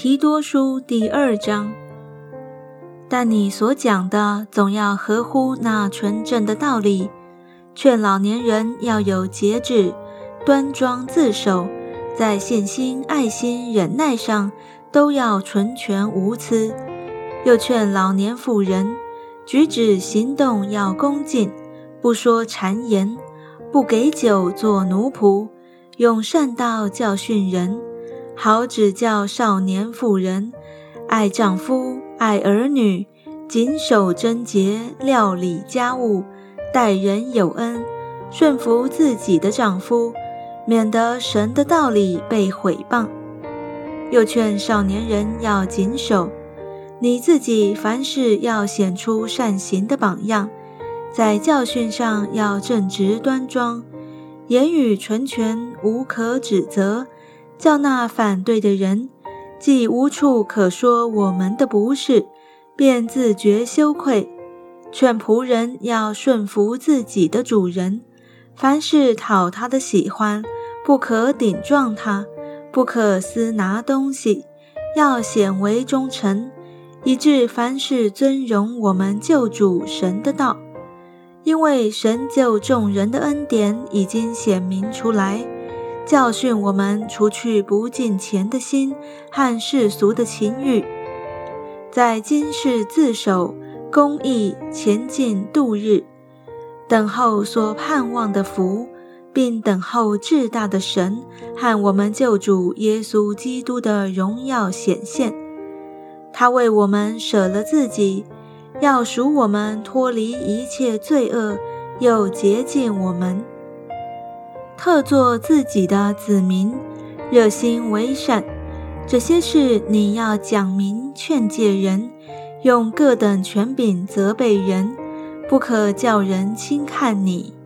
提多书第二章。但你所讲的总要合乎那纯正的道理，劝老年人要有节制，端庄自守，在信心、爱心、忍耐上都要纯全无疵。又劝老年妇人，举止行动要恭敬，不说谗言，不给酒做奴仆，用善道教训人。好指教少年妇人，爱丈夫，爱儿女，谨守贞洁，料理家务，待人有恩，顺服自己的丈夫，免得神的道理被毁谤。又劝少年人要谨守，你自己凡事要显出善行的榜样，在教训上要正直端庄，言语纯全，无可指责。叫那反对的人，既无处可说我们的不是，便自觉羞愧。劝仆人要顺服自己的主人，凡事讨他的喜欢，不可顶撞他，不可私拿东西，要显为忠诚，以致凡事尊荣我们救主神的道。因为神救众人的恩典已经显明出来。教训我们，除去不敬钱的心和世俗的情欲，在今世自守公义，前进度日，等候所盼望的福，并等候至大的神和我们救主耶稣基督的荣耀显现。他为我们舍了自己，要赎我们脱离一切罪恶，又洁净我们。特做自己的子民，热心为善，这些事你要讲明劝诫人，用各等权柄责备人，不可叫人轻看你。